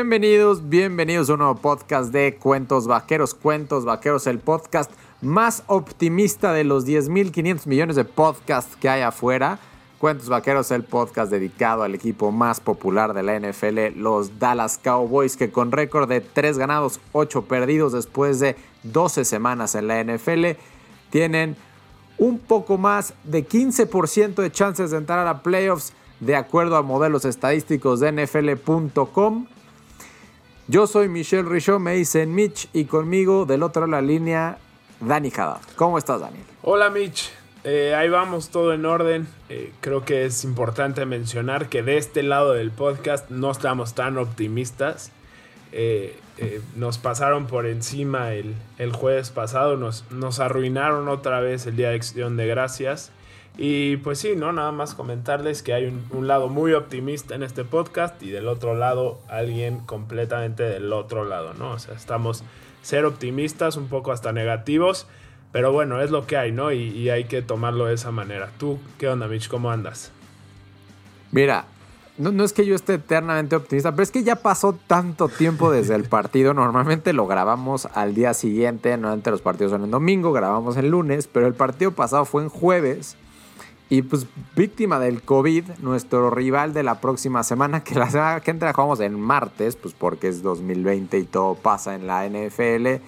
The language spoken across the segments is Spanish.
Bienvenidos, bienvenidos a un nuevo podcast de Cuentos Vaqueros. Cuentos Vaqueros, el podcast más optimista de los 10.500 millones de podcasts que hay afuera. Cuentos Vaqueros, el podcast dedicado al equipo más popular de la NFL, los Dallas Cowboys, que con récord de 3 ganados, 8 perdidos después de 12 semanas en la NFL, tienen un poco más de 15% de chances de entrar a playoffs de acuerdo a modelos estadísticos de NFL.com. Yo soy Michelle Richaud, me dicen Mitch, y conmigo del otro lado de la línea, Dani Haddad. ¿Cómo estás, Daniel? Hola, Mitch. Eh, ahí vamos, todo en orden. Eh, creo que es importante mencionar que de este lado del podcast no estamos tan optimistas. Eh, nos pasaron por encima el, el jueves pasado, nos, nos, arruinaron otra vez el Día de Acción de Gracias. Y pues sí, ¿no? Nada más comentarles que hay un, lado muy optimista en este podcast y del otro lado alguien completamente del otro lado, ¿no? O sea, estamos ser optimistas, un poco hasta negativos, pero bueno, es lo que hay, ¿no? Y, y hay que tomarlo de esa manera. ¿Tú qué onda, Mitch? ¿Cómo andas? Mira, no, no, es que yo esté eternamente optimista, pero es que ya pasó tanto tiempo desde el partido. Normalmente lo grabamos al día siguiente, normalmente los partidos son en domingo, grabamos el lunes, pero el partido pasado fue en jueves. Y pues víctima del COVID, nuestro rival de la próxima semana, que la semana que entra jugamos en martes, pues porque es 2020 y todo pasa en la NFL.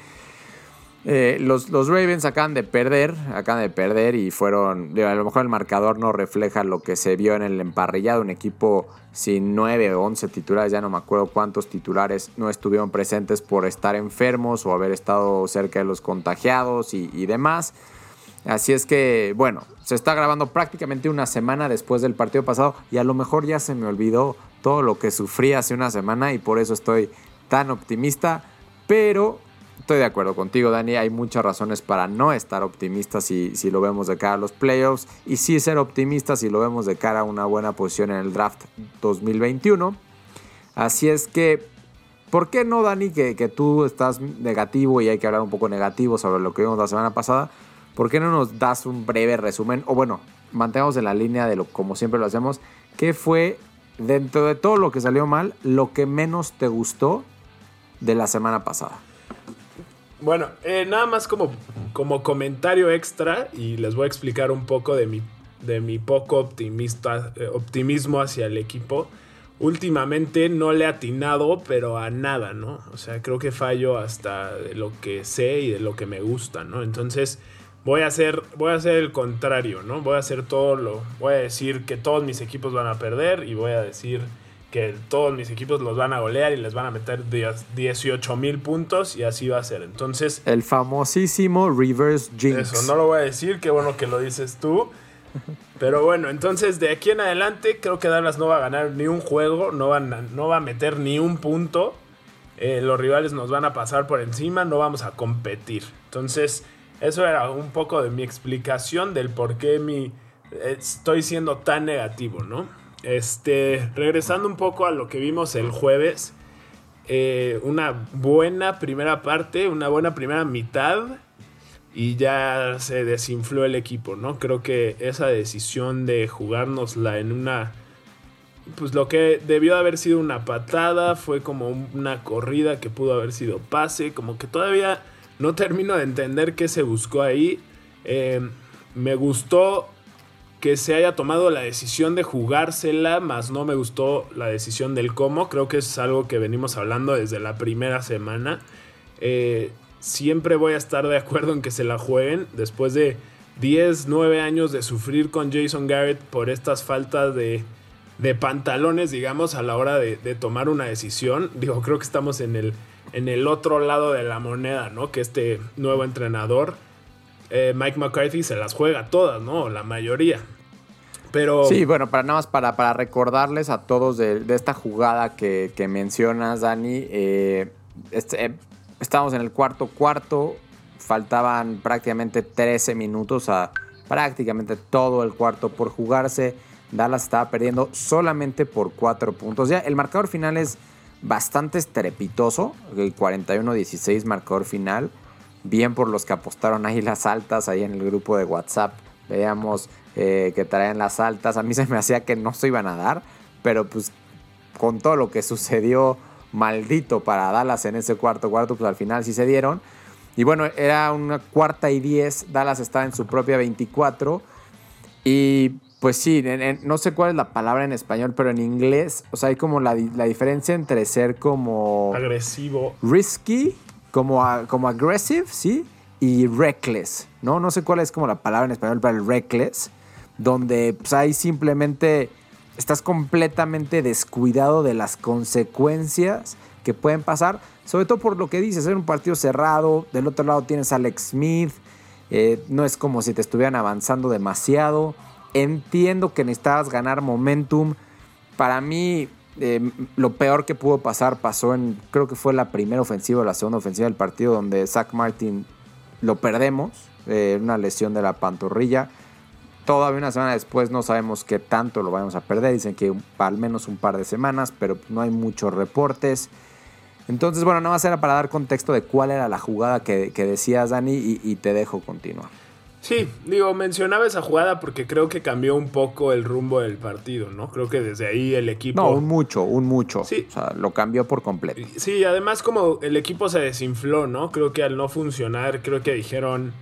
Eh, los, los, Ravens acaban de perder, acaban de perder y fueron, a lo mejor el marcador no refleja lo que se vio en el emparrillado, un equipo sin 9 o 11 titulares, ya no me acuerdo cuántos titulares no estuvieron presentes por estar enfermos o haber estado cerca de los contagiados y, y demás. Así es que, bueno, se está grabando prácticamente una semana después del partido pasado y a lo mejor ya se me olvidó todo lo que sufrí hace una semana y por eso estoy tan optimista, pero estoy de acuerdo contigo, Dani, hay muchas razones para no estar optimistas si, si lo vemos de cara a los playoffs y sí ser optimistas si lo vemos de cara a una buena posición en el draft 2021. Así es que, ¿por qué no, Dani, que, que tú estás negativo y hay que hablar un poco negativo sobre lo que vimos la semana pasada? ¿Por qué no nos das un breve resumen? O bueno, mantengamos en la línea de lo como siempre lo hacemos. ¿Qué fue, dentro de todo lo que salió mal, lo que menos te gustó de la semana pasada? Bueno, eh, nada más como, como comentario extra y les voy a explicar un poco de mi, de mi poco optimista, eh, optimismo hacia el equipo. Últimamente no le he atinado, pero a nada, ¿no? O sea, creo que fallo hasta de lo que sé y de lo que me gusta, ¿no? Entonces, voy a hacer voy a hacer el contrario, ¿no? Voy a hacer todo lo voy a decir que todos mis equipos van a perder y voy a decir que todos mis equipos los van a golear y les van a meter 18 mil puntos y así va a ser. Entonces... El famosísimo reverse jinx. Eso, no lo voy a decir, qué bueno que lo dices tú. Pero bueno, entonces de aquí en adelante creo que Dallas no va a ganar ni un juego, no, van no va a meter ni un punto. Eh, los rivales nos van a pasar por encima, no vamos a competir. Entonces eso era un poco de mi explicación del por qué mi, estoy siendo tan negativo, ¿no? Este, regresando un poco a lo que vimos el jueves, eh, una buena primera parte, una buena primera mitad y ya se desinfló el equipo, ¿no? Creo que esa decisión de jugárnosla en una... Pues lo que debió haber sido una patada fue como una corrida que pudo haber sido pase, como que todavía no termino de entender qué se buscó ahí. Eh, me gustó que se haya tomado la decisión de jugársela, más no me gustó la decisión del cómo. Creo que es algo que venimos hablando desde la primera semana. Eh, siempre voy a estar de acuerdo en que se la jueguen después de 10, 9 años de sufrir con Jason Garrett por estas faltas de, pantalones, digamos, a la hora de, de tomar una decisión. Digo, creo que estamos en el en el otro lado de la moneda, ¿no? Que este nuevo entrenador, eh, Mike McCarthy, se las juega todas, ¿no? La mayoría. Pero... Sí, bueno, para nada más para, para recordarles a todos de, esta jugada que, mencionas, Dani. Eh, este, eh, estábamos en el cuarto cuarto, faltaban prácticamente 13 minutos a prácticamente todo el cuarto por jugarse. Dallas estaba perdiendo solamente por 4 puntos. Ya el marcador final es bastante estrepitoso. El 41-16 marcador final. Bien por los que apostaron ahí las altas, ahí en el grupo de WhatsApp. Veíamos eh, que traían las altas. A mí se me hacía que no se iban a dar, pero pues con todo lo que sucedió maldito para Dallas en ese cuarto cuarto, pues al final sí se dieron. Y bueno, era una cuarta y diez, Dallas estaba en su propia 24 y pues sí, no sé cuál es la palabra en español, pero en inglés, o sea, hay como la, diferencia entre ser como... Agresivo. Risky, como, como aggressive, ¿sí? Y reckless, ¿no? No sé cuál es como la palabra en español para el reckless, donde pues ahí simplemente estás completamente descuidado de las consecuencias que pueden pasar, sobre todo por lo que dices, es un partido cerrado, del otro lado tienes a Alex Smith, eh, no es como si te estuvieran avanzando demasiado, entiendo que necesitabas ganar momentum, para mí eh, lo peor que pudo pasar pasó en, creo que fue la primera ofensiva o la segunda ofensiva del partido donde Zach Martin lo perdemos, eh, una lesión de la pantorrilla. Todavía una semana después no sabemos qué tanto lo vamos a perder. Dicen que al menos un par de semanas, pero no hay muchos reportes. Entonces, bueno, nada más era para dar contexto de cuál era la jugada que, decías, Dani, y, te dejo continuar. Sí, digo, mencionaba esa jugada porque creo que cambió un poco el rumbo del partido, ¿no? Creo que desde ahí el equipo... No, un mucho, un mucho. Sí. O sea, lo cambió por completo. Sí, además como el equipo se desinfló, ¿no? Creo que al no funcionar, creo que dijeron,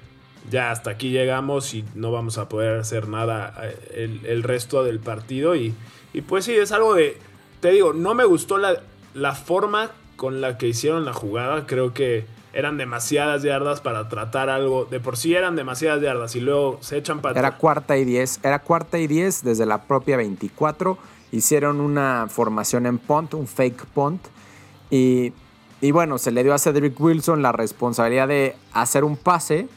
ya hasta aquí llegamos y no vamos a poder hacer nada eh, el, resto del partido. Y, y, pues sí, es algo de, te digo, no me gustó la, la forma con la que hicieron la jugada. Creo que eran demasiadas yardas para tratar algo. De por sí eran demasiadas yardas y luego se echan para Era cuarta y diez. Era cuarta y diez desde la propia 24. Hicieron una formación en punt, un fake punt. Y, y bueno, se le dio a Cedric Wilson la responsabilidad de hacer un pase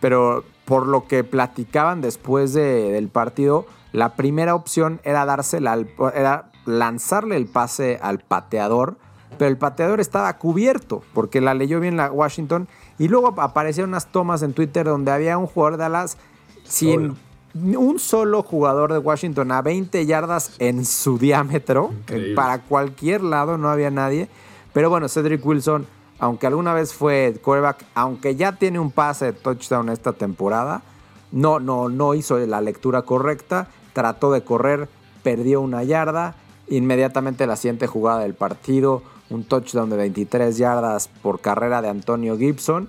pero por lo que platicaban después del partido, la primera opción era dársela era lanzarle el pase al pateador, pero el pateador estaba cubierto porque la leyó bien la Washington. Y luego aparecieron unas tomas en Twitter donde había un jugador de Dallas sin un solo jugador de Washington a 20 yardas en su diámetro, para cualquier lado no había nadie, pero bueno, Cedric Wilson aunque alguna vez fue quarterback, aunque ya tiene un pase de touchdown esta temporada, no, no, no hizo la lectura correcta, trató de correr, perdió una yarda, inmediatamente la siguiente jugada del partido, un touchdown de 23 yardas por carrera de Antonio Gibson,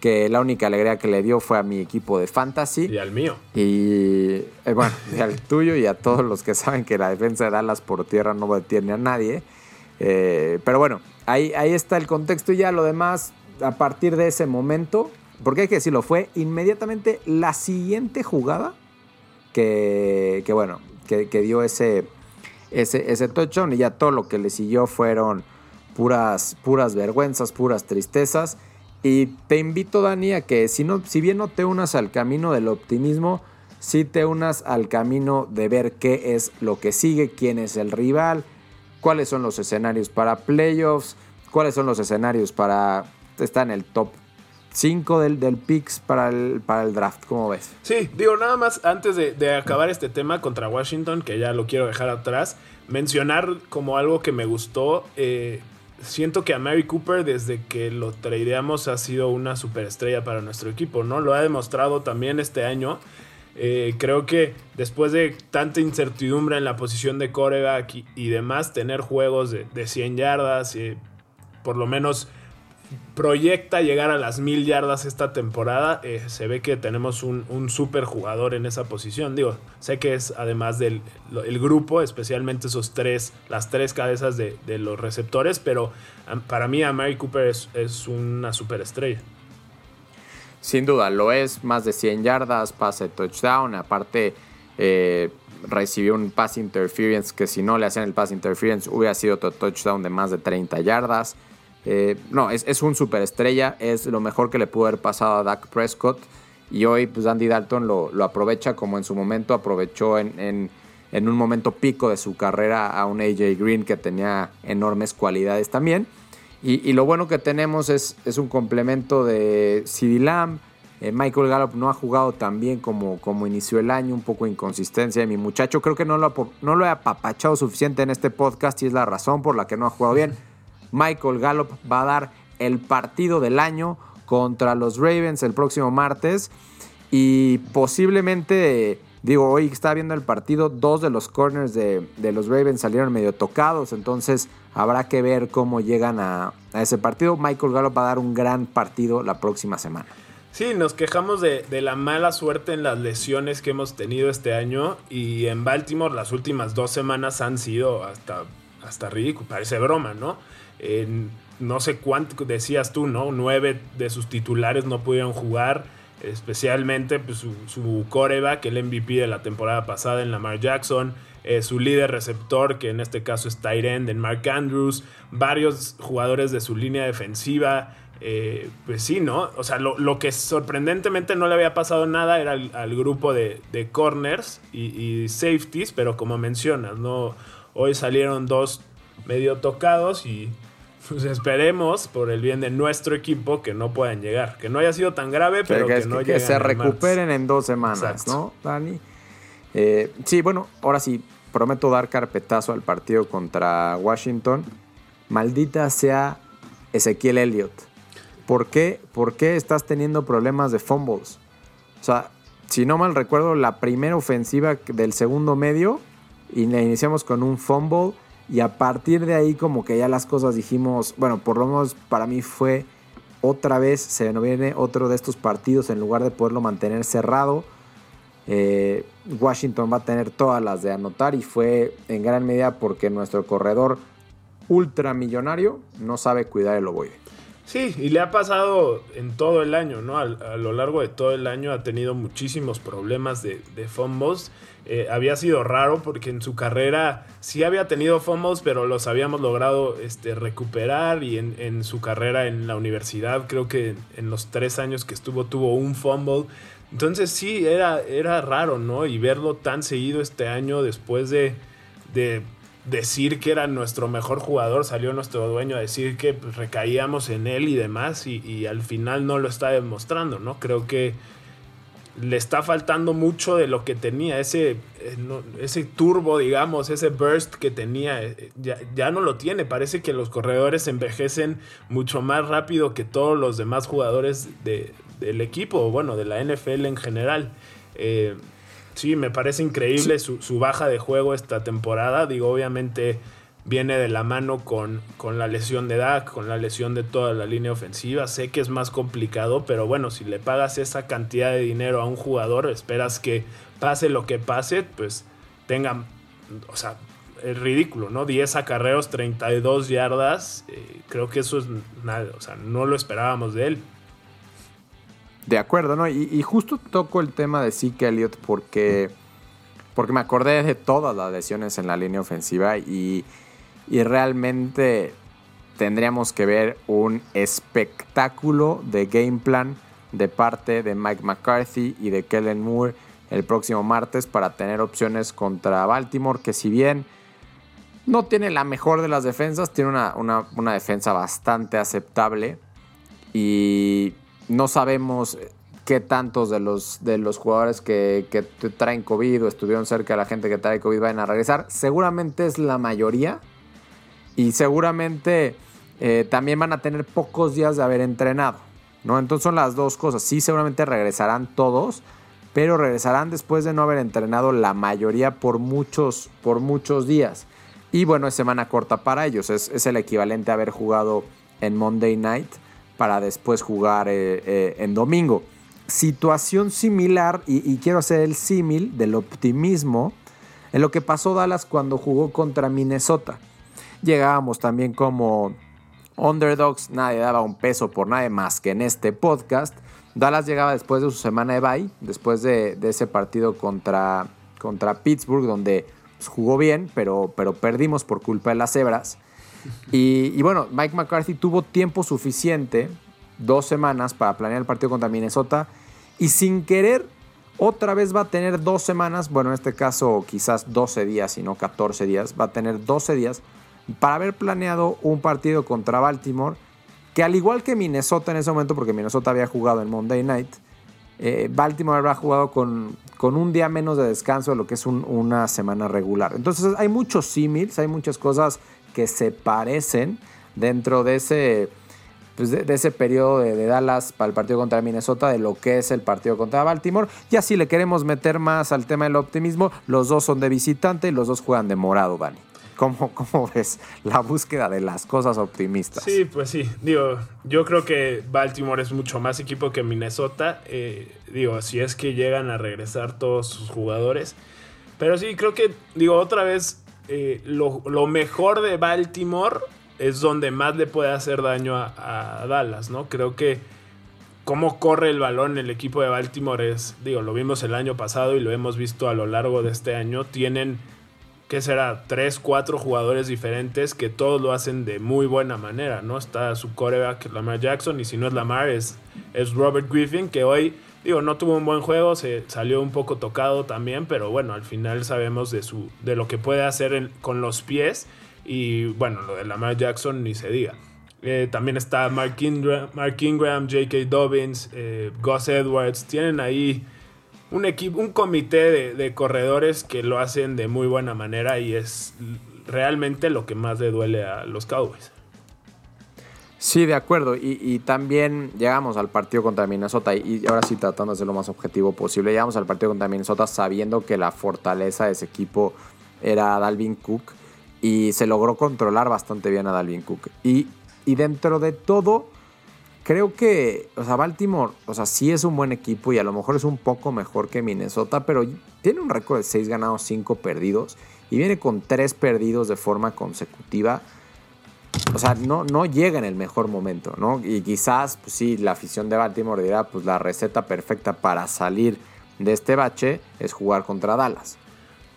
que la única alegría que le dio fue a mi equipo de fantasy. Y al mío. Y eh, bueno, y al tuyo y a todos los que saben que la defensa de Dallas por tierra no detiene a nadie. Eh, pero bueno, ahí, ahí está el contexto y ya lo demás, a partir de ese momento, porque hay que decirlo, fue inmediatamente la siguiente jugada que, bueno, que, dio ese, ese, ese touchdown y ya todo lo que le siguió fueron puras, puras vergüenzas, puras tristezas. Y te invito, Dani, a que si, no, si bien no te unas al camino del optimismo, sí te unas al camino de ver qué es lo que sigue, quién es el rival, cuáles son los escenarios para playoffs, cuáles son los escenarios para estar en el top 5 del, del picks para el, para el draft. ¿Cómo ves? Sí, digo, nada más antes de, acabar este tema contra Washington, que ya lo quiero dejar atrás, mencionar como algo que me gustó. Eh, siento que a Mary Cooper, desde que lo tradeamos, ha sido una superestrella para nuestro equipo, ¿no? Lo ha demostrado también este año. Eh, creo que después de tanta incertidumbre en la posición de coreback y, demás, tener juegos de, 100 yardas, y por lo menos proyecta llegar a las 1000 yardas esta temporada, eh, se ve que tenemos un, super jugador en esa posición. Digo, sé que es además del el grupo, especialmente esos tres, las tres cabezas de, los receptores, pero para mí a Mary Cooper es, es una superestrella. Sin duda, lo es, más de 100 yardas, pase touchdown, aparte eh, recibió un pass interference que si no le hacían el pass interference hubiera sido otro touchdown de más de 30 yardas. Eh, no, es, es un superestrella, es lo mejor que le pudo haber pasado a Dak Prescott y hoy pues Andy Dalton lo, aprovecha como en su momento aprovechó en, en un momento pico de su carrera a un AJ Green que tenía enormes cualidades también. Y, lo bueno que tenemos es, es un complemento de CD Lamb. Eh, Michael Gallup no ha jugado tan bien como, como inició el año, un poco inconsistencia de mi muchacho. Creo que no lo, no lo he apapachado suficiente en este podcast y es la razón por la que no ha jugado bien. Michael Gallup va a dar el partido del año contra los Ravens el próximo martes y posiblemente Digo, hoy estaba viendo el partido, dos de los corners de, los Ravens salieron medio tocados, entonces habrá que ver cómo llegan a, ese partido. Michael Gallup va a dar un gran partido la próxima semana. Sí, nos quejamos de, la mala suerte en las lesiones que hemos tenido este año y en Baltimore las últimas dos semanas han sido hasta, hasta ridículo, parece broma, ¿no? No sé cuánto decías tú, ¿no? Nueve de sus titulares no pudieron jugar especialmente pues, su, su coreback, el MVP de la temporada pasada en Lamar Jackson, eh, su líder receptor, que en este caso es Tyrend en Mark Andrews, varios jugadores de su línea defensiva. Eh, pues sí, ¿no? O sea, lo, que sorprendentemente no le había pasado nada era al, grupo de, corners y, y, safeties, pero como mencionas, ¿no? Hoy salieron dos medio tocados y pues esperemos por el bien de nuestro equipo que no puedan llegar. Que no haya sido tan grave, pero, que, no lleguen. Que se recuperen en dos semanas, ¿no, Dani? Eh, sí, bueno, ahora sí, prometo dar carpetazo al partido contra Washington. Maldita sea Ezequiel Elliott. ¿Por qué? ¿Por qué estás teniendo problemas de fumbles? O sea, si no mal recuerdo, la primera ofensiva del segundo medio y la iniciamos con un fumble y a partir de ahí como que ya las cosas dijimos, bueno, por lo menos para mí fue otra vez, se nos viene otro de estos partidos en lugar de poderlo mantener cerrado. Eh, Washington va a tener todas las de anotar y fue en gran medida porque nuestro corredor ultramillonario no sabe cuidar el ovoide. Sí, y le ha pasado en todo el año, ¿no? A, lo largo de todo el año ha tenido muchísimos problemas de, fumbles. Eh, había sido raro porque en su carrera sí había tenido fumbles, pero los habíamos logrado este, recuperar y en, su carrera en la universidad creo que en los tres años que estuvo tuvo un fumble. Entonces sí, era, era raro, ¿no? Y verlo tan seguido este año después de, de decir que era nuestro mejor jugador, salió nuestro dueño a decir que pues, recaíamos en él y demás y, al final no lo está demostrando, ¿no? Creo que le está faltando mucho de lo que tenía, ese, eh, ese turbo, digamos, ese burst que tenía, eh, ya, no lo tiene. Parece que los corredores envejecen mucho más rápido que todos los demás jugadores del equipo, bueno, de la NFL en general. Eh, sí, me parece increíble su, su, baja de juego esta temporada. Digo, obviamente viene de la mano con, con la lesión de Dak, con la lesión de toda la línea ofensiva. Sé que es más complicado, pero bueno, si le pagas esa cantidad de dinero a un jugador, esperas que pase lo que pase, pues tenga, o sea, es ridículo, ¿no? 10 acarreos, 32 yardas, eh, creo que eso es nada, o sea, no lo esperábamos de él. De acuerdo, ¿no? Y, justo toco el tema de Zeke Elliott porque, porque me acordé de todas las lesiones en la línea ofensiva y y realmente tendríamos que ver un espectáculo de game plan de parte de Mike McCarthy y de Kellen Moore el próximo martes para tener opciones contra Baltimore, que si bien no tiene la mejor de las defensas, tiene una, defensa bastante aceptable y no sabemos qué tantos de los, de los jugadores que, traen COVID o estuvieron cerca de la gente que trae COVID van a regresar. Seguramente es la mayoría, y seguramente eh, también van a tener pocos días de haber entrenado, ¿no? Entonces son las dos cosas. Sí, seguramente regresarán todos, pero regresarán después de no haber entrenado la mayoría por muchos, por muchos días. Y bueno, es semana corta para ellos. Es, el equivalente a haber jugado en Monday Night para después jugar eh, eh, en domingo. Situación similar, y, quiero hacer el símil del optimismo en lo que pasó Dallas cuando jugó contra Minnesota llegábamos también como underdogs, nadie daba un peso por nadie más que en este podcast. Dallas llegaba después de su semana de bye, después de, ese partido contra, contra Pittsburgh, donde jugó bien, pero, pero perdimos por culpa de las cebras. Y, bueno, Mike McCarthy tuvo tiempo suficiente, dos semanas, para planear el partido contra Minnesota. Y sin querer, otra vez va a tener dos semanas, bueno, en este caso quizás 12 días y no 14 días, va a tener 12 días para haber planeado un partido contra Baltimore, que al igual que Minnesota en ese momento, porque Minnesota había jugado en Monday Night, eh, Baltimore habrá jugado con, con, un día menos de descanso de lo que es una semana regular. Entonces hay muchos símiles, hay muchas cosas que se parecen dentro de ese pues, de, ese periodo de, Dallas para el partido contra Minnesota, de lo que es el partido contra Baltimore. Y así le queremos meter más al tema del optimismo, los dos son de visitante y los dos juegan de morado, Dani. ¿Cómo, ¿Cómo, ves la búsqueda de las cosas optimistas? Sí, pues sí. Digo, yo creo que Baltimore es mucho más equipo que Minnesota. Eh, digo, si es que llegan a regresar todos sus jugadores. Pero sí, creo que, digo, otra vez, eh, lo, lo, mejor de Baltimore es donde más le puede hacer daño a, Dallas, ¿no? Creo que cómo corre el balón el equipo de Baltimore es, digo, lo vimos el año pasado y lo hemos visto a lo largo de este año, tienen, ¿qué será? Tres, cuatro jugadores diferentes que todos lo hacen de muy buena manera, ¿no? Está su coreback Lamar Jackson y si no es Lamar es, es Robert Griffin, que hoy, digo, no tuvo un buen juego, se salió un poco tocado también, pero bueno, al final sabemos de, su, de lo que puede hacer con los pies y bueno, lo de Lamar Jackson ni se diga. Eh, también está Mark Ingram, Mark Ingram J.K. Dobbins, eh, Gus Edwards. Tienen ahí un equipo, un comité de, corredores que lo hacen de muy buena manera y es realmente lo que más le duele a los Cowboys. Sí, de acuerdo. Y, también llegamos al partido contra Minnesota y, ahora sí tratando de ser lo más objetivo posible. Llegamos al partido contra Minnesota sabiendo que la fortaleza de ese equipo era Dalvin Cook y se logró controlar bastante bien a Dalvin Cook. Y, y dentro de todo, creo que, o sea, Baltimore, o sea, sí es un buen equipo y a lo mejor es un poco mejor que Minnesota, pero tiene un récord de 6 ganados, 5 perdidos y viene con 3 perdidos de forma consecutiva. O sea, no, no llega en el mejor momento, ¿no? Y quizás, pues sí, la afición de Baltimore dirá, pues la receta perfecta para salir de este bache es jugar contra Dallas.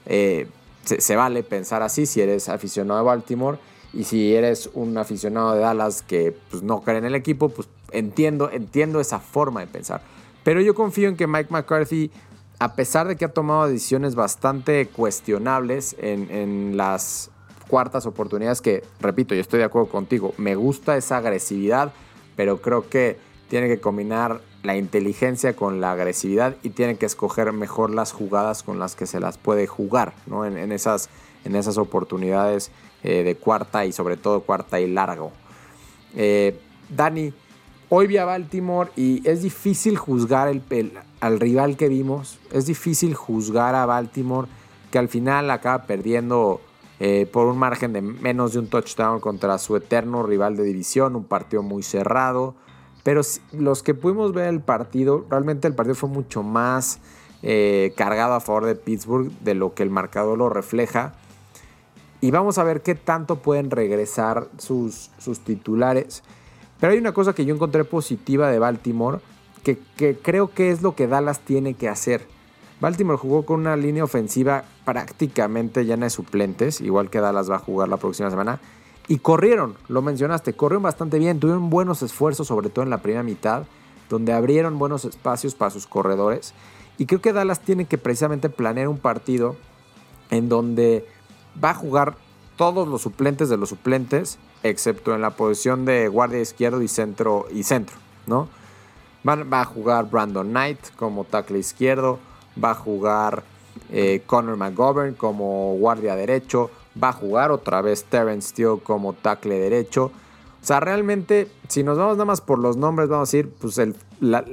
Eh, se, vale pensar así si eres aficionado de Baltimore y si eres un aficionado de Dallas que pues, no cree en el equipo, pues entiendo, entiendo esa forma de pensar. Pero yo confío en que Mike McCarthy, a pesar de que ha tomado decisiones bastante cuestionables en, en las cuartas oportunidades, que repito, yo estoy de acuerdo contigo, me gusta esa agresividad, pero creo que tiene que combinar la inteligencia con la agresividad y tienen que escoger mejor las jugadas con las que se las puede jugar ¿no? en, esas, en esas oportunidades eh, de cuarta y sobre todo cuarta y largo. Eh, Dani, hoy vi a Baltimore y es difícil juzgar el, al rival que vimos, es difícil juzgar a Baltimore que al final acaba perdiendo eh, por un margen de menos de un touchdown contra su eterno rival de división, un partido muy cerrado pero los que pudimos ver el partido, realmente el partido fue mucho más eh, cargado a favor de Pittsburgh de lo que el marcador lo refleja. Y vamos a ver qué tanto pueden regresar sus, sus titulares. Pero hay una cosa que yo encontré positiva de Baltimore, que, que creo que es lo que Dallas tiene que hacer. Baltimore jugó con una línea ofensiva prácticamente llena de suplentes, igual que Dallas va a jugar la próxima semana. Y corrieron, lo mencionaste, corrieron bastante bien, tuvieron buenos esfuerzos, sobre todo en la primera mitad, donde abrieron buenos espacios para sus corredores. Y creo que Dallas tiene que precisamente planear un partido en donde va a jugar todos los suplentes de los suplentes, excepto en la posición de guardia izquierdo y centro, y centro ¿no? Va, a jugar Brandon Knight como tackle izquierdo, va a jugar eh, Connor McGovern como guardia derecho, va a jugar otra vez Terence Steele como tackle derecho. O sea, realmente, si nos vamos nada más por los nombres, vamos a decir, pues la,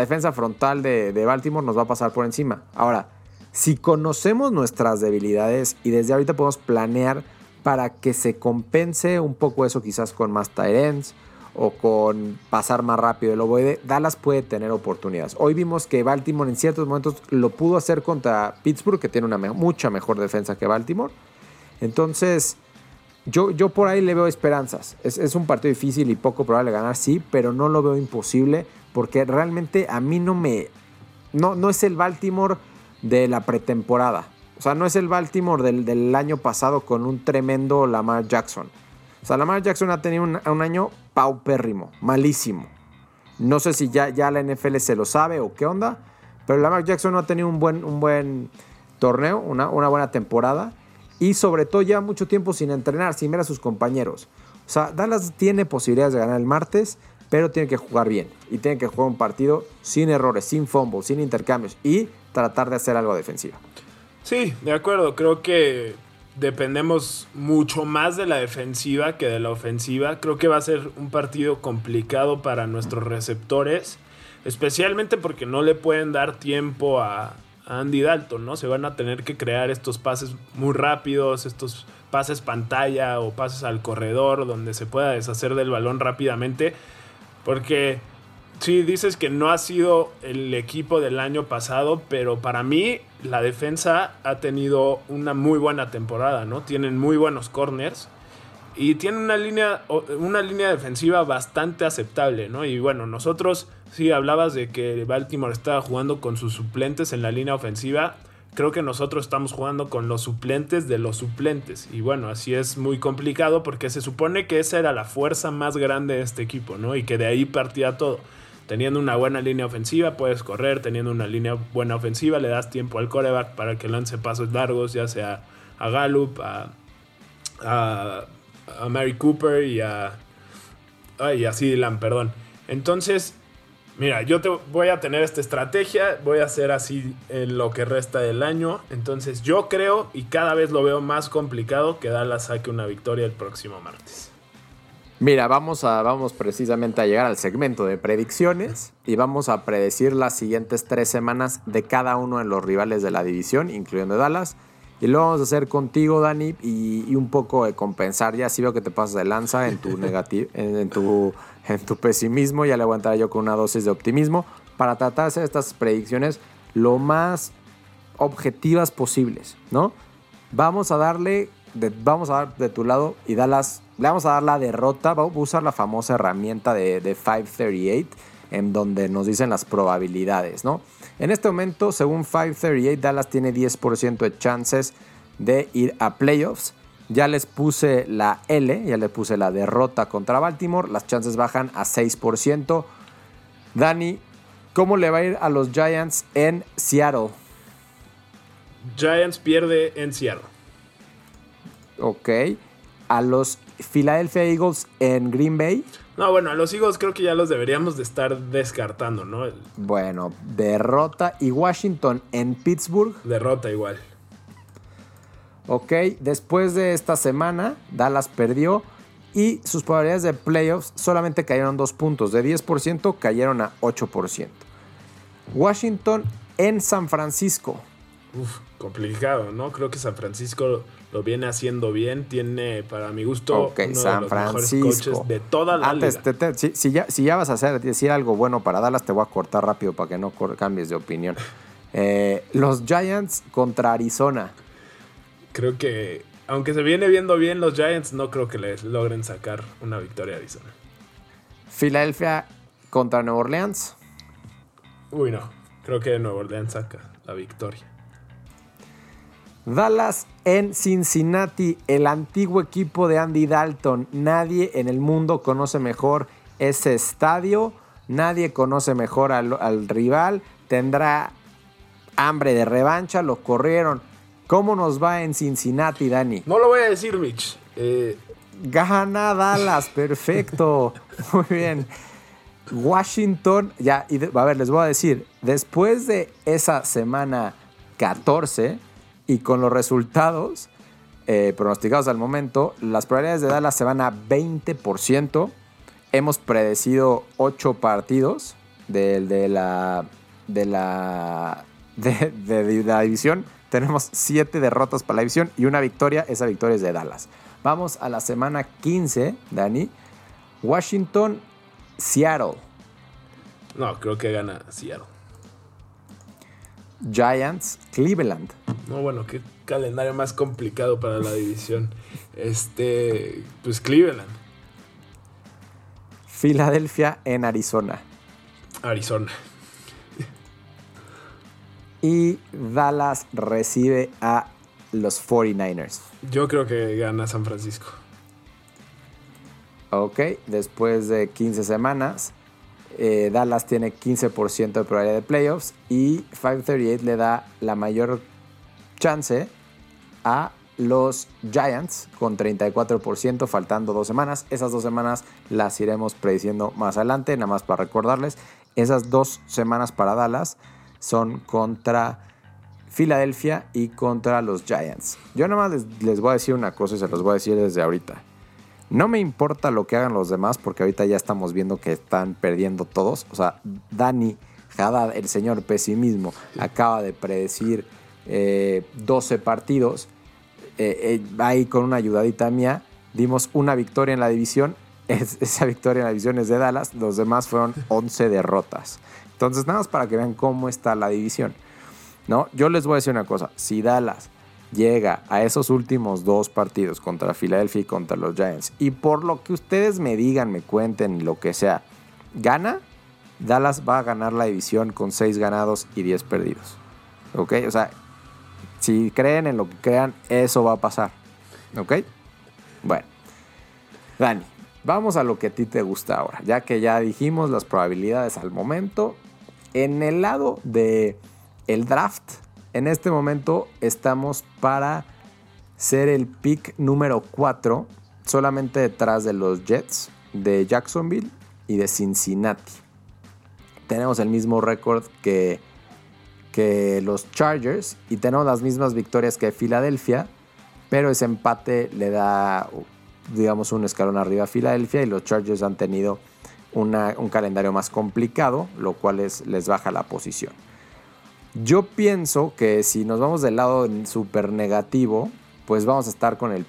defensa frontal de, de, Baltimore nos va a pasar por encima. Ahora, si conocemos nuestras debilidades y desde ahorita podemos planear para que se compense un poco eso quizás con más tight o con pasar más rápido el ovoide, Dallas puede tener oportunidades. Hoy vimos que Baltimore en ciertos momentos lo pudo hacer contra Pittsburgh, que tiene una mucha mejor defensa que Baltimore. Entonces, yo, yo por ahí le veo esperanzas. Es, un partido difícil y poco probable ganar, sí, pero no lo veo imposible porque realmente a mí no me... No, no es el Baltimore de la pretemporada. O sea, no es el Baltimore del, año pasado con un tremendo Lamar Jackson. O sea, Lamar Jackson ha tenido un, año paupérrimo, malísimo. No sé si ya, la NFL se lo sabe o qué onda, pero Lamar Jackson no ha tenido un buen, un buen torneo, una, una buena temporada y sobre todo ya mucho tiempo sin entrenar, sin ver a sus compañeros. O sea, Dallas tiene posibilidades de ganar el martes, pero tiene que jugar bien y tiene que jugar un partido sin errores, sin fumbles, sin intercambios y tratar de hacer algo defensivo. Sí, de acuerdo. Creo que dependemos mucho más de la defensiva que de la ofensiva. Creo que va a ser un partido complicado para nuestros receptores, especialmente porque no le pueden dar tiempo a, Andy Dalton, ¿no? Se van a tener que crear estos pases muy rápidos, estos pases pantalla o pases al corredor donde se pueda deshacer del balón rápidamente, porque Sí, dices que no ha sido el equipo del año pasado, pero para mí la defensa ha tenido una muy buena temporada, ¿no? Tienen muy buenos corners y tienen una línea, una línea defensiva bastante aceptable, ¿no? Y bueno, nosotros, sí, hablabas de que Baltimore estaba jugando con sus suplentes en la línea ofensiva. Creo que nosotros estamos jugando con los suplentes de los suplentes. Y bueno, así es muy complicado porque se supone que esa era la fuerza más grande de este equipo, ¿no? Y que de ahí partía todo teniendo una buena línea ofensiva, puedes correr, teniendo una línea buena ofensiva, le das tiempo al coreback para que lance pasos largos, ya sea a Gallup, a, Mary Cooper y a, ay, perdón. Entonces, mira, yo te voy a tener esta estrategia, voy a hacer así en lo que resta del año. Entonces, yo creo y cada vez lo veo más complicado que Dallas saque una victoria el próximo martes. Mira, vamos, a, vamos precisamente a llegar al segmento de predicciones y vamos a predecir las siguientes tres semanas de cada uno de los rivales de la división, incluyendo Dallas. Y lo vamos a hacer contigo, Dani, y, un poco de compensar. Ya si veo que te pasas de lanza en tu, en, tu, en tu pesimismo, ya le voy a entrar yo con una dosis de optimismo para tratar de estas predicciones lo más objetivas posibles, ¿no? Vamos a darle, vamos a dar de tu lado y Dallas le vamos a dar la derrota, vamos a usar la famosa herramienta de, 538 en donde nos dicen las probabilidades, ¿no? En este momento, según 538, Dallas tiene 10% de chances de ir a playoffs. Ya les puse la L, ya les puse la derrota contra Baltimore. Las chances bajan a 6%. Dani, ¿cómo le va a ir a los Giants en Seattle? Giants pierde en Seattle. Ok. A los Philadelphia Eagles en Green Bay. No, bueno, a los Eagles creo que ya los deberíamos de estar descartando, ¿no? Bueno, derrota. ¿Y Washington en Pittsburgh? Derrota igual. Ok, después de esta semana, Dallas perdió y sus probabilidades de playoffs solamente cayeron dos puntos. De 10% cayeron a 8%. Washington en San Francisco. Uf, complicado, ¿no? Creo que San Francisco lo viene haciendo bien. Tiene, para mi gusto, uno San de los Francisco. mejores coaches de toda la Antes, si, ya, si, ya, vas a hacer, decir algo bueno para Dallas, te voy a cortar rápido para que no cambies de opinión. Eh, los Giants contra Arizona. Creo que, aunque se viene viendo bien los Giants, no creo que les logren sacar una victoria a Arizona. Filadelfia contra Nueva Orleans. Uy, no. Creo que Nueva Orleans saca la victoria. Dallas en Cincinnati, el antiguo equipo de Andy Dalton. Nadie en el mundo conoce mejor ese estadio, nadie conoce mejor al, rival, tendrá hambre de revancha, lo corrieron. ¿Cómo nos va en Cincinnati, Dani? No lo voy a decir, Mitch. Eh, Gana Dallas, perfecto. Muy bien. Washington, ya, y a ver, les voy a decir, después de esa semana 14, y con los resultados eh, pronosticados al momento, las probabilidades de Dallas se van a 20%. Hemos predecido 8 partidos de, de la, de, la, de, la división. Tenemos 7 derrotas para la división y una victoria. Esa victoria es de Dallas. Vamos a la semana 15, Dani. Washington, Seattle. No, creo que gana Seattle. Giants, Cleveland. No, bueno, qué calendario más complicado para la división. Este, pues Cleveland. Filadelfia en Arizona. Arizona. Y Dallas recibe a los 49ers. Yo creo que gana San Francisco. Ok, después de 15 semanas, eh, Dallas tiene 15% de probabilidad de playoffs y 538 le da la mayor chance a los Giants con 34%, faltando dos semanas. Esas dos semanas las iremos prediciendo más adelante, nada más para recordarles. Esas dos semanas para Dallas son contra Filadelfia y contra los Giants. Yo nada más les, les, voy a decir una cosa y se los voy a decir desde ahorita. No me importa lo que hagan los demás porque ahorita ya estamos viendo que están perdiendo todos. O sea, Dani Haddad, el señor pesimismo, acaba de predecir 12 partidos. ahí con una ayudadita mía dimos una victoria en la división. esa victoria en la división es de Dallas. Los demás fueron 11 derrotas. Entonces, nada más para que vean cómo está la división. ¿no? Yo les voy a decir una cosa. Si Dallas llega a esos últimos dos partidos contra Philadelphia y contra los Giants, y por lo que ustedes me digan, me cuenten, lo que sea, gana, Dallas va a ganar la división con 6 ganados y 10 perdidos. ¿Ok? O sea, si creen en lo que crean, eso va a pasar. ¿Ok? Bueno, Dani, vamos a lo que a ti te gusta ahora. Ya que ya dijimos las probabilidades al momento. En el lado de el draft, en este momento estamos para ser el pick número 4, solamente detrás de los Jets, de Jacksonville y de Cincinnati. Tenemos el mismo récord que, que los Chargers y tenemos las mismas victorias que Filadelfia pero ese empate le da, digamos, un escalón arriba a Filadelfia y los Chargers han tenido un calendario más complicado, lo cual les baja la posición. Yo pienso que si nos vamos del lado súper negativo, pues vamos a estar con el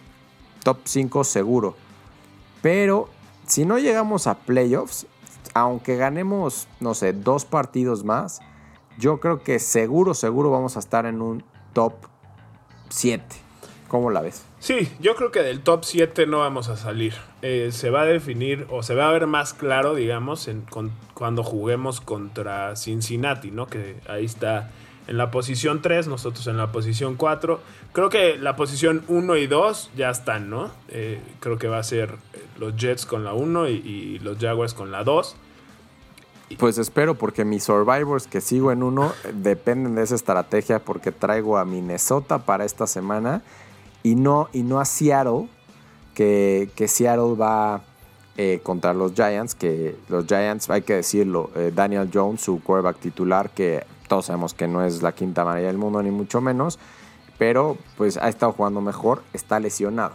top 5 seguro. Pero si no llegamos a playoffs, aunque ganemos, no sé, dos partidos más, yo creo que seguro, seguro vamos a estar en un top 7. ¿Cómo la ves? Sí, yo creo que del top 7 no vamos a salir. Eh, se va a definir o se va a ver más claro, digamos, en, cuando juguemos contra Cincinnati, ¿no? Que ahí está en la posición 3, nosotros en la posición 4. Creo que la posición 1 y 2 ya están, ¿no? Eh, creo que va a ser eh, los Jets con la 1 y, los Jaguars con la 2. Pues espero porque mis Survivors que sigo en 1 dependen de esa estrategia porque traigo a Minnesota para esta semana y no, y no a Seattle, que Seattle va eh, contra los Giants, que los Giants, hay que decirlo, eh, Daniel Jones, su quarterback titular, que todos sabemos que no es la quinta maravilla del mundo, ni mucho menos, pero pues ha estado jugando mejor, está lesionado.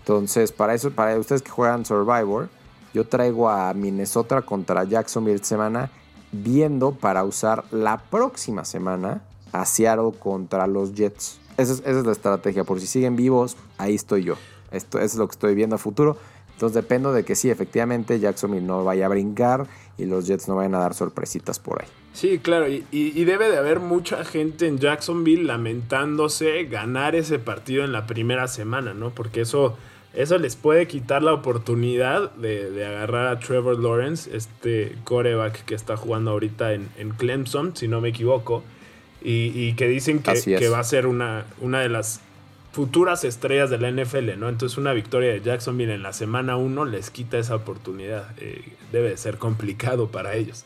Entonces, para eso, para ustedes que juegan Survivor, yo traigo a Minnesota contra Jacksonville semana, viendo para usar la próxima semana a Seattle contra los Jets. Esa es, la estrategia. Por si siguen vivos, ahí estoy yo. Esto, es lo que estoy viendo a futuro. Entonces dependo de que sí, efectivamente, Jacksonville no vaya a brincar y los Jets no vayan a dar sorpresitas por ahí. Sí, claro, y, debe de haber mucha gente en Jacksonville lamentándose ganar ese partido en la primera semana, ¿no? Porque eso, eso les puede quitar la oportunidad de, agarrar a Trevor Lawrence, este coreback que está jugando ahorita en, en Clemson, si no me equivoco y, que dicen que, va a ser una, una de las futuras estrellas de la NFL, ¿no? Entonces una victoria de Jacksonville en la semana 1 les quita esa oportunidad. Eh, debe ser complicado para ellos.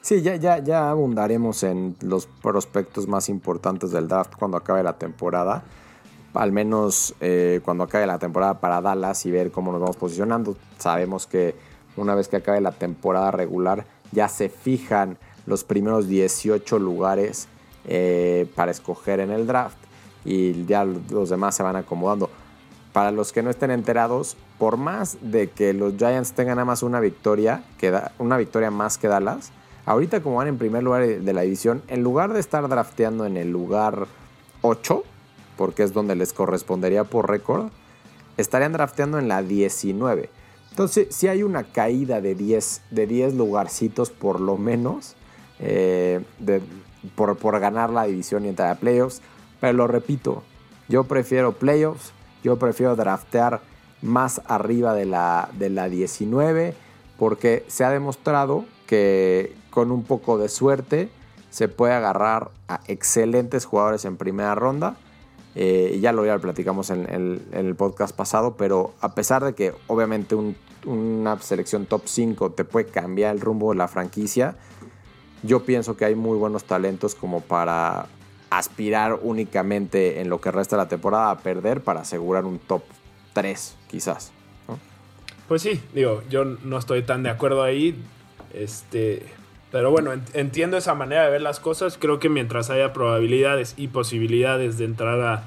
Sí, ya, ya, ya abundaremos en los prospectos más importantes del draft cuando acabe la temporada. Al menos eh, cuando acabe la temporada para Dallas y ver cómo nos vamos posicionando. Sabemos que una vez que acabe la temporada regular ya se fijan los primeros 18 lugares eh, para escoger en el draft y ya los demás se van acomodando. Para los que no estén enterados, por más de que los Giants tengan nada más una victoria, una victoria más que Dallas, ahorita como van en primer lugar de la división, en lugar de estar drafteando en el lugar 8, porque es donde les correspondería por récord, estarían drafteando en la 19. Entonces, si hay una caída de 10, de 10 lugarcitos por lo menos, eh, por, ganar la división y entrar a playoffs. Pero lo repito, yo prefiero playoffs, yo prefiero draftear más arriba de la, de la 19 porque se ha demostrado que con un poco de suerte se puede agarrar a excelentes jugadores en primera ronda. Eh, ya lo ya platicamos en, el podcast pasado, pero a pesar de que obviamente una selección top 5 te puede cambiar el rumbo de la franquicia, yo pienso que hay muy buenos talentos como para aspirar únicamente en lo que resta de la temporada a perder para asegurar un top 3, quizás. Pues sí, digo, yo no estoy tan de acuerdo ahí. Este, Pero bueno, entiendo esa manera de ver las cosas. Creo que mientras haya probabilidades y posibilidades de entrar a,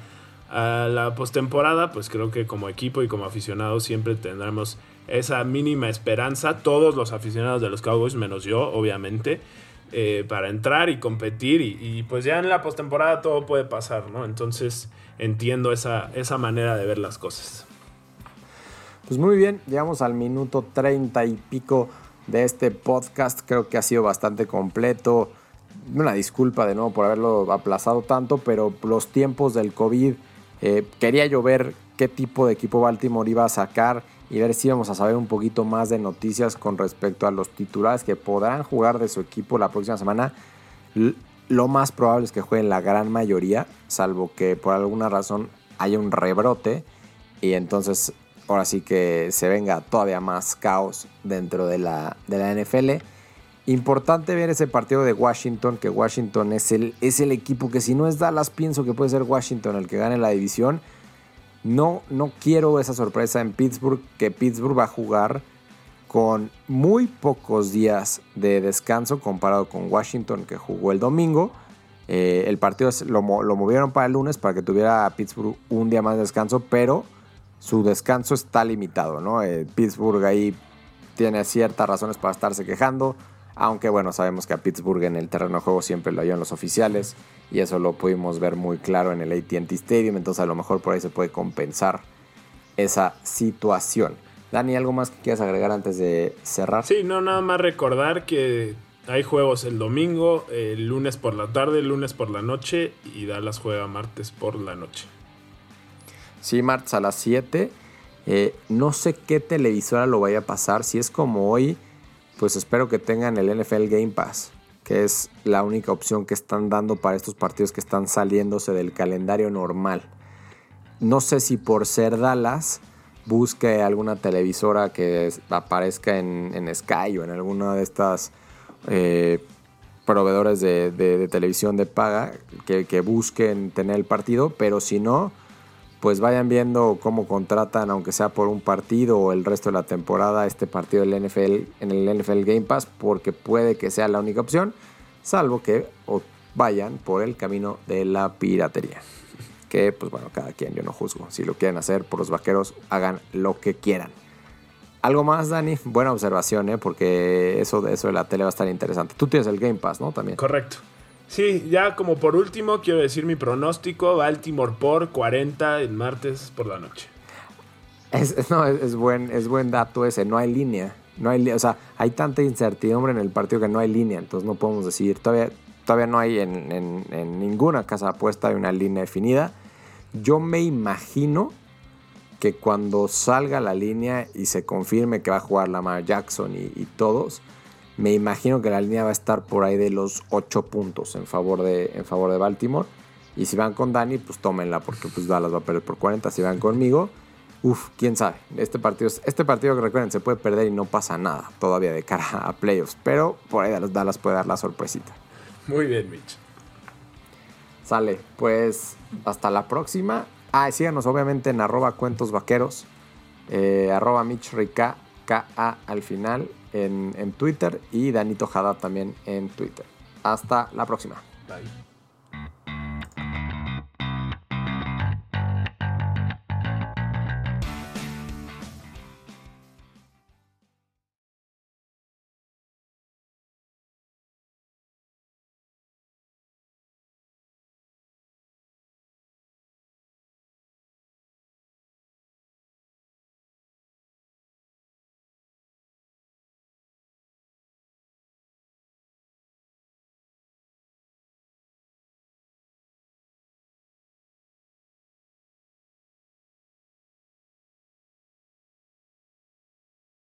a la postemporada, pues creo que como equipo y como aficionados siempre tendremos esa mínima esperanza, todos los aficionados de los Cowboys, menos yo, obviamente, eh, para entrar y competir. Y, pues ya en la postemporada todo puede pasar, ¿no? Entonces entiendo esa, esa manera de ver las cosas. Pues muy bien, llegamos al minuto treinta y pico de este podcast. Creo que ha sido bastante completo. Una disculpa de nuevo por haberlo aplazado tanto, pero los tiempos del COVID, eh, quería yo ver qué tipo de equipo Baltimore iba a sacar y ver si vamos a saber un poquito más de noticias con respecto a los titulares que podrán jugar de su equipo la próxima semana. Lo más probable es que jueguen la gran mayoría, salvo que por alguna razón haya un rebrote y entonces ahora sí que se venga todavía más caos dentro de la, de la NFL. Importante ver ese partido de Washington, que Washington es el, es el equipo que si no es Dallas, pienso que puede ser Washington el que gane la división. No, no quiero esa sorpresa en Pittsburgh, que Pittsburgh va a jugar con muy pocos días de descanso comparado con Washington que jugó el domingo. Eh, el partido lo, movieron para el lunes para que tuviera Pittsburgh un día más de descanso, pero su descanso está limitado, ¿no? Eh, Pittsburgh ahí tiene ciertas razones para estarse quejando. Aunque bueno, sabemos que a Pittsburgh en el terreno de juego siempre lo en los oficiales y eso lo pudimos ver muy claro en el ATT Stadium, entonces a lo mejor por ahí se puede compensar esa situación. Dani, ¿algo más que quieras agregar antes de cerrar? Sí, no, nada más recordar que hay juegos el domingo, el lunes por la tarde, el lunes por la noche y Dallas juega martes por la noche. Sí, martes a las 7. Eh, no sé qué televisora lo vaya a pasar, si es como hoy pues espero que tengan el NFL Game Pass, que es la única opción que están dando para estos partidos que están saliéndose del calendario normal. No sé si por ser Dallas busque alguna televisora que aparezca en, Sky o en alguna de estas eh, proveedores de, televisión de paga que, que busquen tener el partido, pero si no, pues vayan viendo cómo contratan, aunque sea por un partido o el resto de la temporada, este partido del NFL, en el NFL Game Pass, porque puede que sea la única opción, salvo que vayan por el camino de la piratería. Que, pues bueno, cada quien, yo no juzgo. Si lo quieren hacer por los vaqueros, hagan lo que quieran. ¿Algo más, Dani? Buena observación, ¿eh? Porque eso de, eso de la tele va a estar interesante. Tú tienes el Game Pass, ¿no? También. Correcto. Sí, ya como por último quiero decir mi pronóstico, Baltimore por 40 el martes por la noche. Es, no, es, buen, es buen dato ese, no hay línea. No hay, o sea, hay tanta incertidumbre en el partido que no hay línea, entonces no podemos decir, todavía, todavía no hay en, ninguna casa apuesta hay una línea definida. Yo me imagino que cuando salga la línea y se confirme que va a jugar Lamar Jackson y todos, me imagino que la línea va a estar por ahí de los 8 puntos en favor de, en favor de Baltimore. Y si van con Dani, pues tómenla porque pues Dallas va a perder por 40. Si van conmigo, uff, quién sabe. Este partido, este partido que recuerden, se puede perder y no pasa nada todavía de cara a playoffs. Pero por ahí Dallas puede dar la sorpresita. Muy bien, Mitch. Sale, pues hasta la próxima. Ah, síganos obviamente en arroba cuentos vaqueros, eh, arroba Mitch Rica, K-A al final en, Twitter y Danito Jada también en Twitter. Hasta la próxima. Bye.